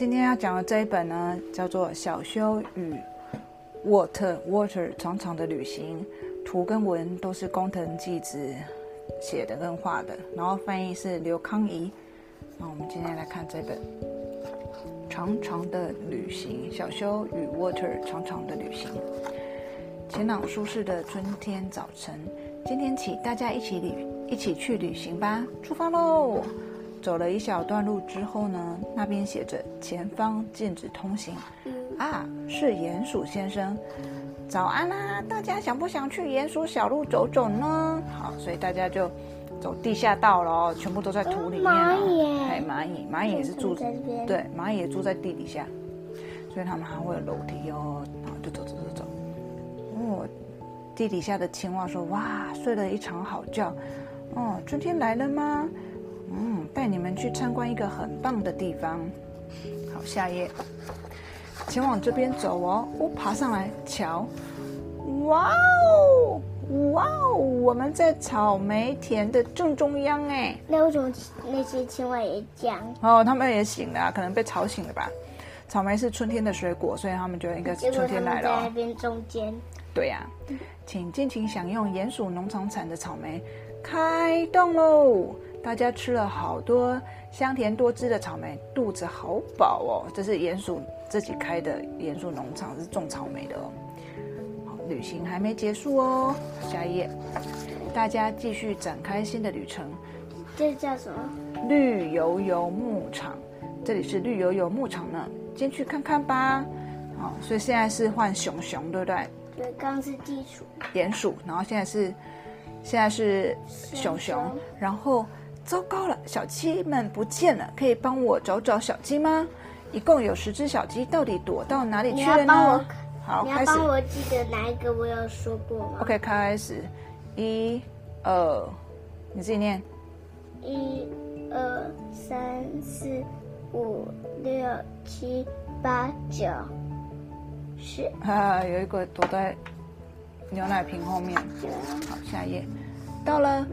今天要讲的这一本呢，叫做《小修与 Water Water 长长的旅行》，图跟文都是工藤纪子写的跟画的，然后翻译是刘康怡。那我们今天来看这本《长长的旅行》，小修与 Water 长长的旅行。晴朗舒适的春天早晨，今天起大家一起旅一起去旅行吧，出发喽！走了一小段路之后呢，那边写着“前方禁止通行”。啊，是鼹鼠先生，早安啦！大家想不想去鼹鼠小路走走呢？好，所以大家就走地下道了，全部都在土里面。蚂蚁，哎，蚂蚁，蚂蚁也是住在这边。对，蚂蚁也住在地底下，所以他们还会有楼梯哦，然后就走走走走。哦，地底下的青蛙说：“哇，睡了一场好觉。哦，春天来了吗？嗯，带你们去参观一个很棒的地方。好，下一页，前往这边走哦。我爬上来瞧，哇哦，哇哦，我们在草莓田的正中央哎。那为什么那些青蛙也讲？哦，他们也醒了啊，可能被吵醒了吧。草莓是春天的水果，所以他们觉得应该是春天来了哦在那。边中间。对呀、请尽情享用鼹鼠农场产的草莓，开动喽！大家吃了好多香甜多汁的草莓，肚子好饱哦。这是鼹鼠自己开的鼹鼠农场，是种草莓的哦。好，旅行还没结束哦，下一页，大家继续展开新的旅程。这叫什么？绿油油牧场，这里是绿油油牧场呢，进去看看吧。好，所以现在是换熊熊，对不对？对，刚刚是地鼠。鼹鼠，然后现在是现在是熊熊熊，然后糟糕了，小鸡们不见了，可以帮我找找小鸡吗？一共有十只小鸡，到底躲到哪里去了呢？，好，你开始要帮我记得哪一个我有说过吗，OK，开始，一、二，你自己念，一、二、三、四、五、六、七、八、九、十。哈哈，有一个躲在牛奶瓶后面。好，下一页，到了。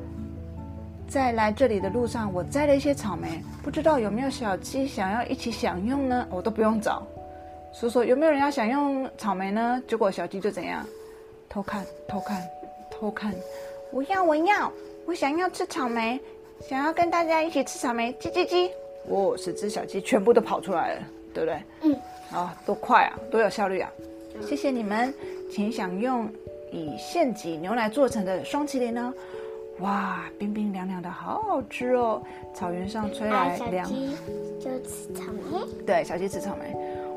在来这里的路上，我摘了一些草莓，不知道有没有小鸡想要一起享用呢？我都不用找，说说有没有人要享用草莓呢？结果小鸡就怎样，偷看、偷看、偷看，我要，我要，我想要吃草莓，想要跟大家一起吃草莓，叽叽叽！哦，十只小鸡全部都跑出来了，对不对？嗯，啊，多快啊，多有效率啊！谢谢你们，请享用以现挤牛奶做成的双麒麟哦。哇，冰冰凉凉的，好好吃哦！草原上吹来凉，鸡就吃草莓。对，小鸡吃草莓。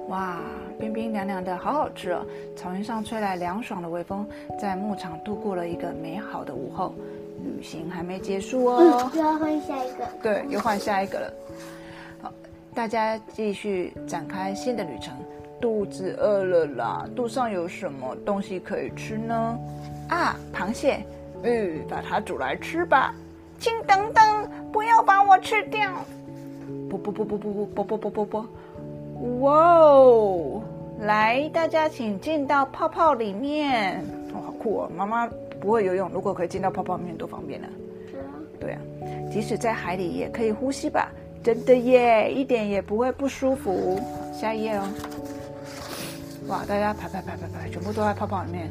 哇，冰冰凉凉的，好好吃哦！草原上吹来凉爽的微风，在牧场度过了一个美好的午后。旅行还没结束哦。嗯，又要换下一个。对，又换下一个了。好，大家继续展开新的旅程。肚子饿了啦，肚上有什么东西可以吃呢？啊，螃蟹，嗯，把它煮来吃吧。请等等，不要把我吃掉！啵啵啵啵啵啵啵啵啵啵啵！哇哦！来，大家请进到泡泡里面。哦，好酷哦！妈妈不会游泳，如果可以进到泡泡里面，多方便呢、是啊。对啊，即使在海里也可以呼吸吧？真的耶，一点也不会不舒服。下一页哦。哇，大家排排排排排，全部都在泡泡里面。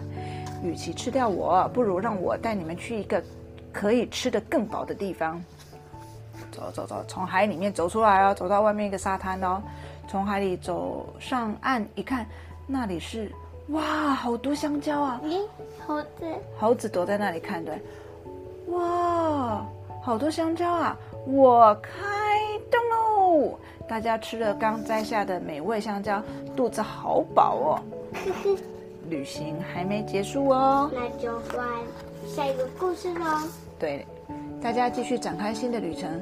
与其吃掉我，不如让我带你们去一个可以吃得更饱的地方。走走走，从海里面走出来哦，走到外面一个沙滩哦。从海里走上岸一看，那里是哇，好多香蕉啊！咦，猴子，猴子躲在那里看，对，哇，好多香蕉啊！我开动喽！大家吃了刚摘下的美味香蕉，肚子好饱哦。旅行还没结束哦，那就换下一个故事喽。对，大家继续展开新的旅程。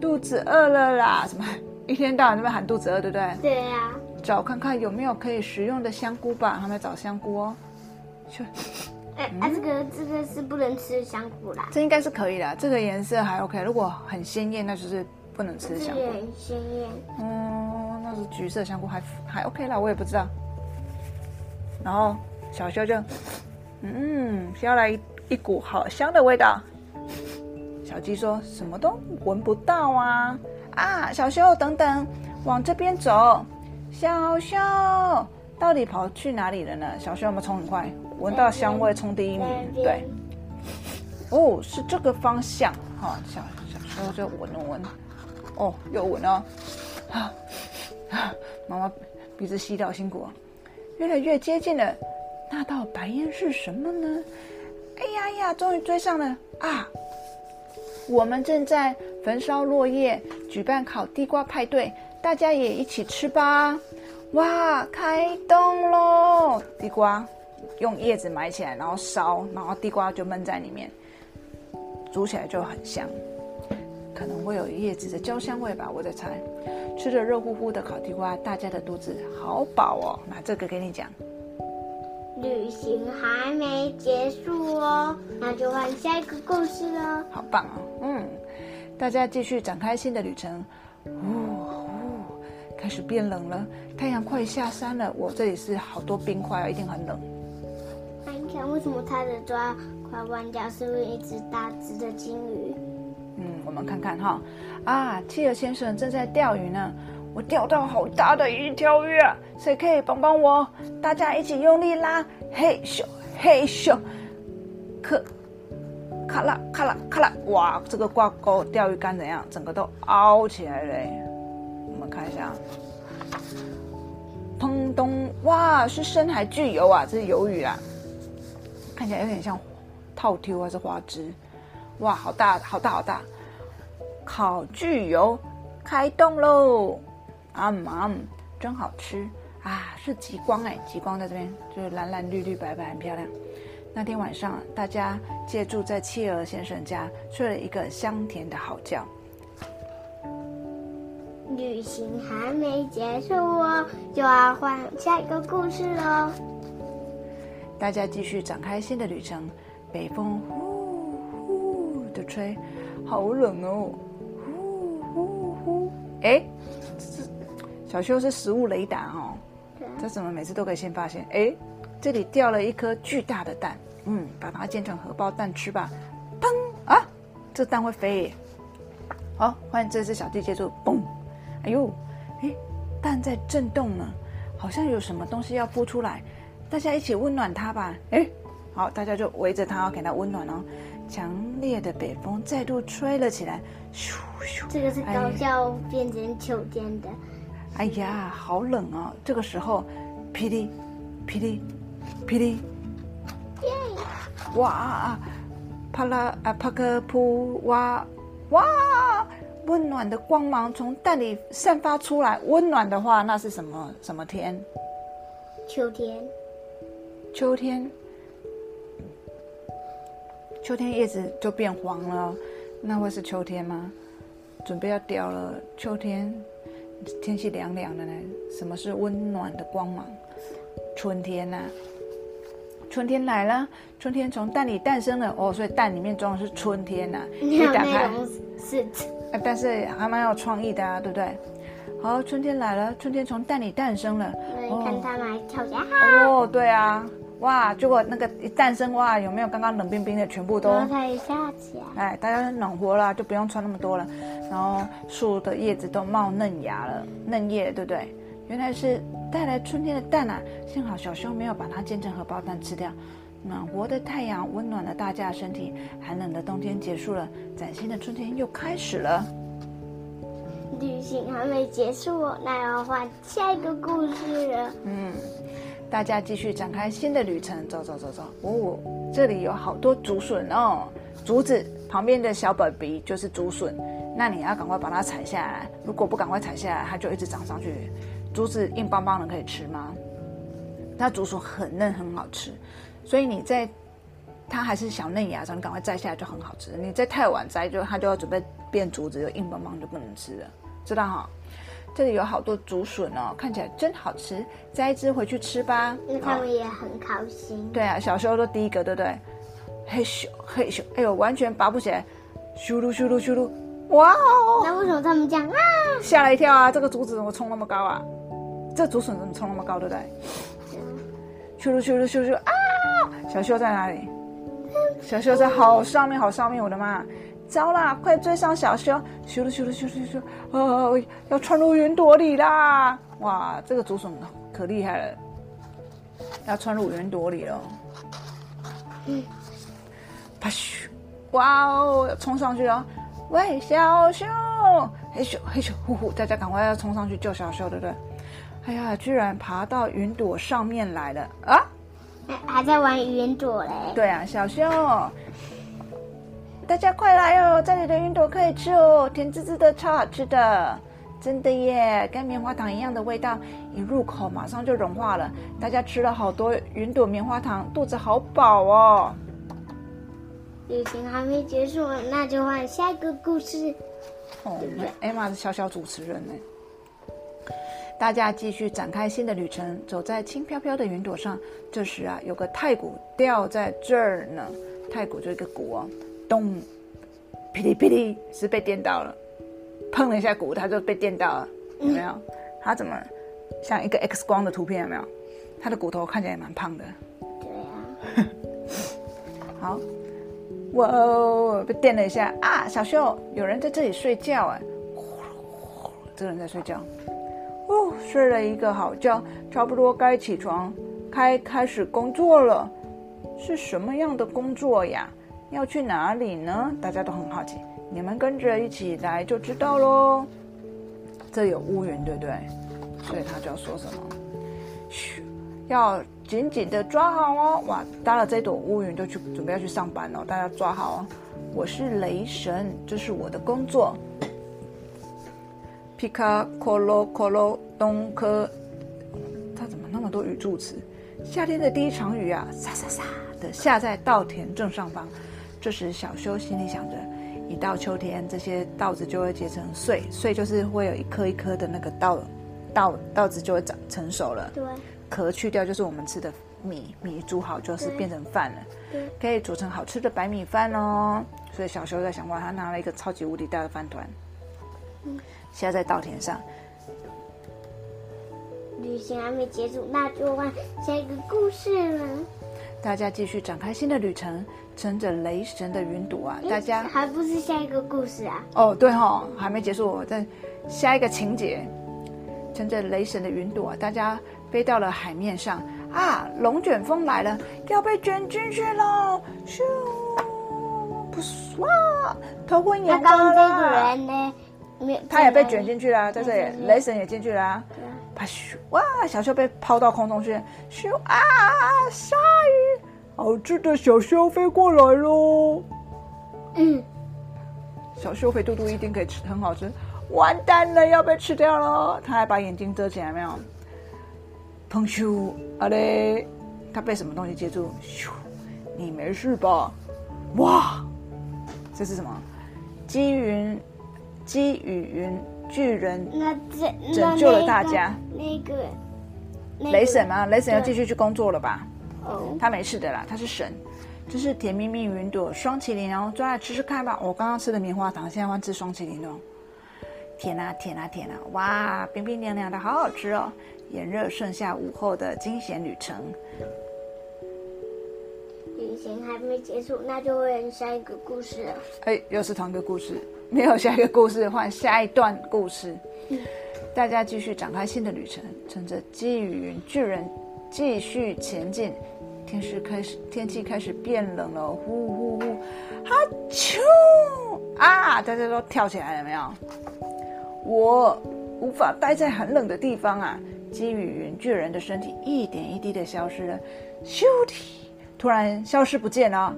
肚子饿了啦，什么？一天到晚在那边喊肚子饿，对不对？对呀、找看看有没有可以食用的香菇吧，他们找香菇哦。去，哎、啊，这个这个是不能吃的香菇啦，这应该是可以的，这个颜色还 OK。如果很鲜艳，那就是不能吃的香菇。鲜艳。嗯，那是橘色香菇还还 OK 啦，我也不知道。然后小修就，嗯，飘来一一股好香的味道。小鸡说什么都闻不到啊啊！小修，等等，往这边走。小修到底跑去哪里了呢？小修有没有冲很快？闻到香味冲第一名，对。哦，是这个方向哈。小小修就闻了闻，哦，又闻了。啊啊！妈妈鼻子吸到辛苦，越来越接近了。那道白烟是什么呢？哎呀呀！终于追上了啊！我们正在焚烧落叶，举办烤地瓜派对，大家也一起吃吧！哇，开动喽！地瓜用叶子埋起来，然后烧，然后地瓜就闷在里面，煮起来就很香。可能会有叶子的焦香味吧，我在猜。吃着热乎乎的烤地瓜，大家的肚子好饱哦。那这个给你讲。旅行还没结束哦，那就换下一个故事喽。好棒哦，嗯，大家继续展开新的旅程。呜呜，开始变冷了，太阳快下山了。我这里是好多冰块啊，一定很冷。那你看，为什么它的抓快弯掉？是不是一只大只的金鱼？嗯，我们看看哈。啊，企鹅先生正在钓鱼呢。我钓到好大的一条鱼啊，谁可以帮帮我？大家一起用力拉，嘿咻嘿咻，可咔啦咔啦咔啦！哇，这个挂钩钓鱼竿怎样？整个都凹起来了。我们看一下，砰咚！哇，是深海巨鱿啊！这是鱿鱼啊，看起来有点像套丢还是花枝？哇，好大好大好大！烤巨油开动喽！啊妈，真好吃啊！是极光哎，极光在这边，就是蓝蓝绿绿白白，很漂亮。那天晚上，大家借住在企鹅先生家，睡了一个香甜的好觉。旅行还没结束哦，就要换下一个故事喽。大家继续展开新的旅程，北风呼呼的吹，好冷哦！哎。小修是食物雷达哦，这怎么每次都可以先发现？哎，这里掉了一颗巨大的蛋，嗯，把它煎成荷包蛋吃吧。砰啊，这蛋会飞。好，欢迎这只小弟接住，嘣，哎呦，哎，蛋在震动呢，好像有什么东西要孵出来，大家一起温暖它吧。哎，好，大家就围着它，给它温暖哦。强烈的北风再度吹了起来，咻咻，这个是高校变成秋天的。哎呀，好冷哦！这个时候，霹雳，霹雳，霹雳，哇啊！啪啦啊，啪个噗！哇哇！温暖的光芒从蛋里散发出来。温暖的话，那是什么什么天？秋天。秋天。秋天叶子就变黄了，那会是秋天吗？准备要掉了，秋天。天气凉凉的呢，什么是温暖的光芒？春天呐，春天来了，春天从蛋里诞生了哦，所以蛋里面装的是春天呐。你打开是，但是还蛮有创意的啊，对不对？好，春天来了，春天从蛋里诞生了。你看它们跳起来。哦，对啊。哇！结果那个一诞生，哇，有没有刚刚冷冰冰的全部都？它一下起来。哎，大家暖和了，就不用穿那么多了。然后树的叶子都冒嫩芽了，嫩叶，对不对？原来是带来春天的蛋啊！幸好小熊没有把它煎成荷包蛋吃掉。暖和的太阳温暖了大家的身体，寒冷的冬天结束了，崭新的春天又开始了。旅行还没结束，那要换下一个故事了。嗯。大家继续展开新的旅程，走走走走。哦，这里有好多竹笋哦，竹子旁边的小 baby 就是竹笋，那你要赶快把它采下来。如果不赶快采下来，它就一直长上去。竹子硬邦邦的可以吃吗？那竹笋很嫩，很好吃。所以你在它还是小嫩芽上，你赶快摘下来就很好吃。你在太晚摘，就它就要准备变竹子，就硬邦邦就不能吃了，知道哈？这里有好多竹笋哦，看起来真好吃，摘一只回去吃吧。那他们也很高兴。对啊，小时候都第一个，对不对？嘿咻嘿咻，哎呦，完全拔不起来，咻噜咻噜咻噜，哇哦！那为什么他们这样啊？吓了一跳啊！这个竹子怎么冲那么高啊？这竹笋怎么冲那么高，对不对？咻噜咻噜咻咻啊！小秀在哪里？小秀在好上面，好上面！我的妈！糟啦，快追上小修！咻了咻了咻了咻了，哦，要穿入云朵里啦！哇，这个竹笋可厉害了，要穿入云朵里了。嗯，啪咻！哇哦，冲上去了！喂，小熊，嘿咻嘿咻，呼呼，大家赶快要冲上去救小修，对不对？哎呀，居然爬到云朵上面来了啊！还在玩云朵嘞？对啊，小修。大家快来哦！这里的云朵可以吃哦，甜滋滋的，超好吃的，真的耶，跟棉花糖一样的味道，一入口马上就融化了。大家吃了好多云朵棉花糖，肚子好饱哦。旅行还没结束，那就换下一个故事。哦，艾玛是小小主持人呢。大家继续展开新的旅程，走在轻飘飘的云朵上。这时啊，有个太鼓掉在这儿呢，太鼓就一个鼓哦。咚，噼里噼里，是被电到了，碰了一下鼓，他就被电到了，有没有？他怎么像一个 X 光的图片？有没有？他的骨头看起来也蛮胖的。对啊。好，哇，被电了一下啊！小秀，有人在这里睡觉哎，这个人在睡觉，哦，睡了一个好觉，差不多该起床，开开始工作了。是什么样的工作呀？要去哪里呢？大家都很好奇，你们跟着一起来就知道喽。这有乌云，对不对？所以他就要说什么？嘘，要紧紧的抓好哦！哇，搭了这朵乌云就去准备要去上班了，大家抓好哦！我是雷神，这是我的工作。皮卡科罗科罗东科，他怎么那么多语助词？夏天的第一场雨啊，沙沙沙的下在稻田正上方。这时，小修心里想着：一到秋天，这些稻子就会结成穗，穗就是会有一颗一颗的那个稻，稻稻子就会长成熟了。对，壳去掉就是我们吃的米，米煮好就是变成饭了。对，可以煮成好吃的白米饭哦。所以小修在想：哇，他拿了一个超级无敌大的饭团，嗯下在稻田上。旅行还没结束，那就换下一个故事了。大家继续展开新的旅程。乘着雷神的云朵啊，大家还不是下一个故事啊？哦，对哈，还没结束，在下一个情节，乘着雷神的云朵，啊大家飞到了海面上啊！龙卷风来了，要被卷进去了！咻，不哇，头昏眼花了。刚这个人呢？他也被卷进去了，在这里，雷神也进去了。啪咻，哇，小秀被抛到空中去，咻啊，鲨鱼。好吃的小修飞过来喽！嗯，小修肥嘟嘟一定可以吃，很好吃。完蛋了，要被吃掉了！他还把眼睛遮起来，没有？砰咻！啊嘞，他被什么东西接住？咻！你没事吧？哇！这是什么？积云，积雨云巨人，拯救了大家。那个雷神吗？雷神要继续去工作了吧？他没事的啦，他是神。就是甜蜜蜜云朵双麒麟哦，抓来吃吃看吧。我刚刚吃的棉花糖，现在换吃双麒麟哦。甜啊甜啊甜啊！哇，冰冰凉凉的，好好吃哦。炎热盛夏午后的惊险旅程，旅行还没结束，那就会下一个故事了。哎，又是同一个故事，没有下一个故事，换下一段故事。大家继续展开新的旅程，乘着积雨云巨人继续前进。天是开始，天气开始变冷了，呼呼呼，哈啾啊！大家都跳起来了没有？我无法待在很冷的地方啊！积雨云巨人的身体一点一滴的消失了，咻，突然消失不见了！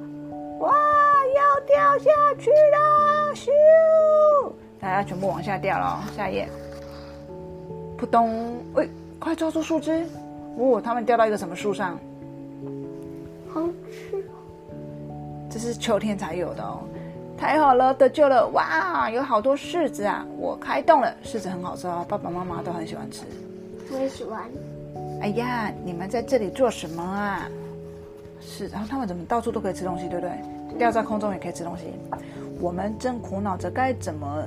哇，要掉下去了！咻，大家全部往下掉了。下一页，扑通！喂，快抓住树枝！哦，他们掉到一个什么树上？这是秋天才有的哦！太好了，得救了！哇，有好多柿子啊！我开动了，柿子很好吃哦，爸爸妈妈都很喜欢吃。我也喜欢。哎呀，你们在这里做什么啊？是，然后他们怎么到处都可以吃东西，对不对？掉在空中也可以吃东西。我们正苦恼着该怎么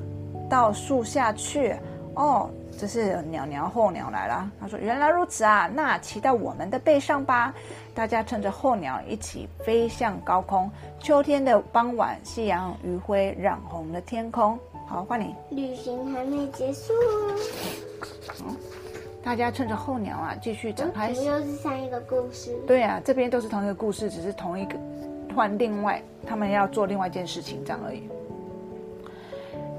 到树下去。哦，这是鸟鸟候鸟来了。他说：“原来如此啊，那骑到我们的背上吧。”大家趁着候鸟一起飞向高空。秋天的傍晚，夕阳余晖染红了天空。好，换你。旅行还没结束。大家趁着候鸟啊，继续展开。又是上一个故事。对啊，这边都是同一个故事，只是同一个换另外，他们要做另外一件事情这样而已。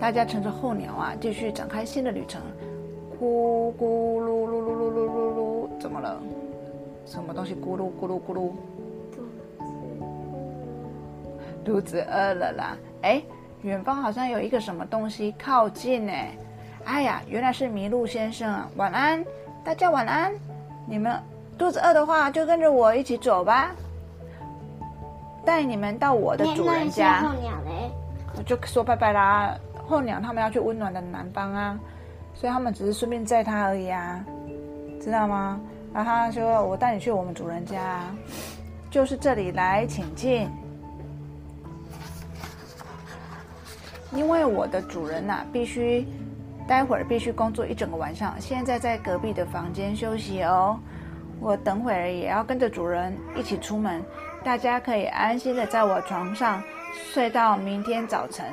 大家乘着候鸟啊，继续展开新的旅程。咕咕噜噜噜噜噜噜噜，怎么了？什么东西咕噜咕噜咕噜？肚子饿了啦！哎，远方好像有一个什么东西靠近呢。哎呀，原来是麋鹿先生啊！晚安，大家晚安。你们肚子饿的话，就跟着我一起走吧，带你们到我的主人家。候鸟嘞？我就说拜拜啦。候鸟他们要去温暖的南方啊，所以他们只是顺便载他而已啊，知道吗？然后他说：“我带你去我们主人家，就是这里来，请进。因为我的主人呐，必须。”待会儿必须工作一整个晚上，现在在隔壁的房间休息哦。我等会儿也要跟着主人一起出门，大家可以安心的在我床上睡到明天早晨。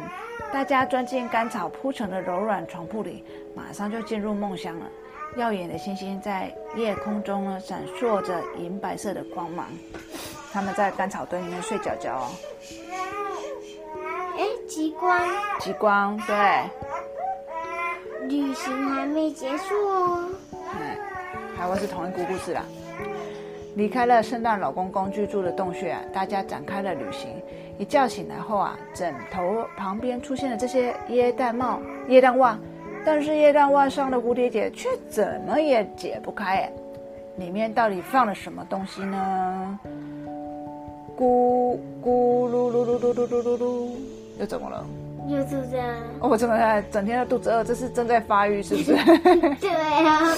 大家钻进干草铺成的柔软床铺里，马上就进入梦乡了。耀眼的星星在夜空中呢，闪烁着银白色的光芒。他们在干草堆里面睡觉觉哦。哎，极光，极光，对。旅行还没结束哦。嗯，还会是同一个故事啦。离开了圣诞老公公居住的洞穴，大家展开了旅行。一觉醒来后啊，枕头旁边出现了这些椰蛋帽、椰蛋袜，但是椰蛋袜上的蝴蝶结却怎么也解不开。里面到底放了什么东西呢？咕咕噜噜噜噜噜噜噜噜，又怎么了？又肚子饿，我怎么整天的肚子饿？这是正在发育，是不是？对啊，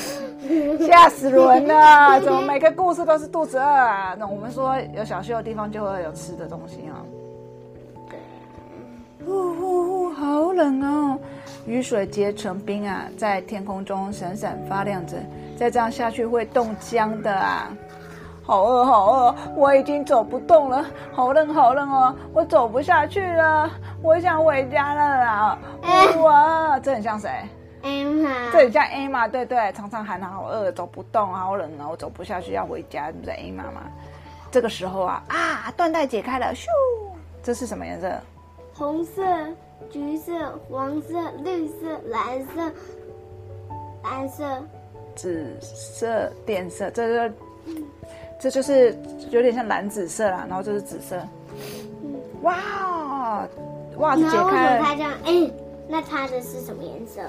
吓死人了！怎么每个故事都是肚子饿啊？那我们说有小休的地方就会有吃的东西啊。呼呼呼，好冷哦！雨水结成冰啊，在天空中闪闪发亮着。再这样下去会冻僵的啊！好饿，好饿，我已经走不动了，好冷，好冷哦，我走不下去了。我想回家了啦！哇，这很像谁？Emma。这很像 Emma，对对，常常喊他好饿，走不动，好冷哦，我走不下去，要回家，不是 Emma 吗？这个时候啊啊，缎带解开了，咻！这是什么颜色？红色、橘色、黄色、绿色、蓝色、蓝色、紫色、靛色，这个这就是有点像蓝紫色啦，然后这是紫色。哇！袜子解开了，他这样，哎，那它的是什么颜色？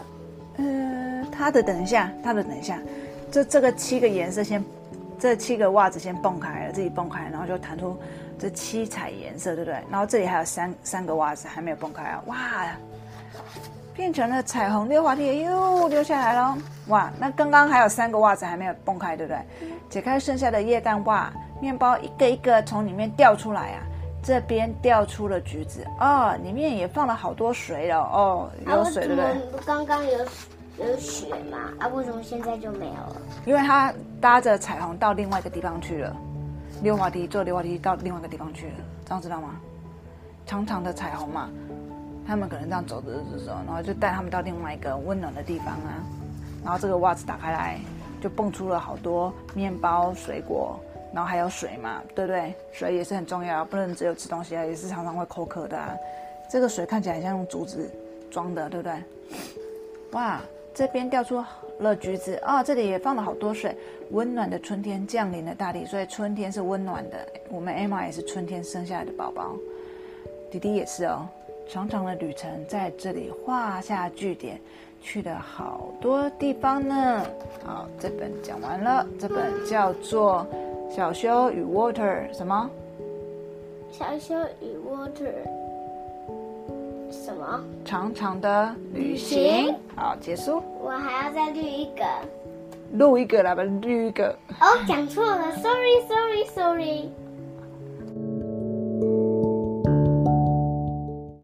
嗯，它的等一下，它的等一下，这这个七个颜色先，这七个袜子先蹦开了，自己蹦开，然后就弹出这七彩颜色，对不对？然后这里还有三三个袜子还没有蹦开啊，哇，变成了彩虹溜滑梯，又溜下来了，哇，那刚刚还有三个袜子还没有蹦开，对不对？解开剩下的液氮袜，面包一个一个从里面掉出来啊。这边掉出了橘子哦，里面也放了好多水了哦，有水对不对？刚刚有有雪嘛？啊，为什么现在就没有了？因为他搭着彩虹到另外一个地方去了，溜滑梯坐溜滑梯到另外一个地方去了，这样知道吗？长长的彩虹嘛，他们可能这样走着走着，然后就带他们到另外一个温暖的地方啊。然后这个袜子打开来，就蹦出了好多面包、水果。然后还有水嘛，对不对？水也是很重要，不能只有吃东西啊，也是常常会口渴的啊。这个水看起来像用竹子装的，对不对？哇，这边掉出了橘子啊，这里也放了好多水。温暖的春天降临了大地，所以春天是温暖的。我们 Emma 也是春天生下来的宝宝，弟弟也是哦。长长的旅程在这里画下句点，去了好多地方呢。好，这本讲完了，这本叫做。小修与 Water 什么？小修与 Water 什么？长长的旅行。好，结束。我还要再录一个。录一个来吧，录一个。哦，讲错了，Sorry，Sorry，Sorry。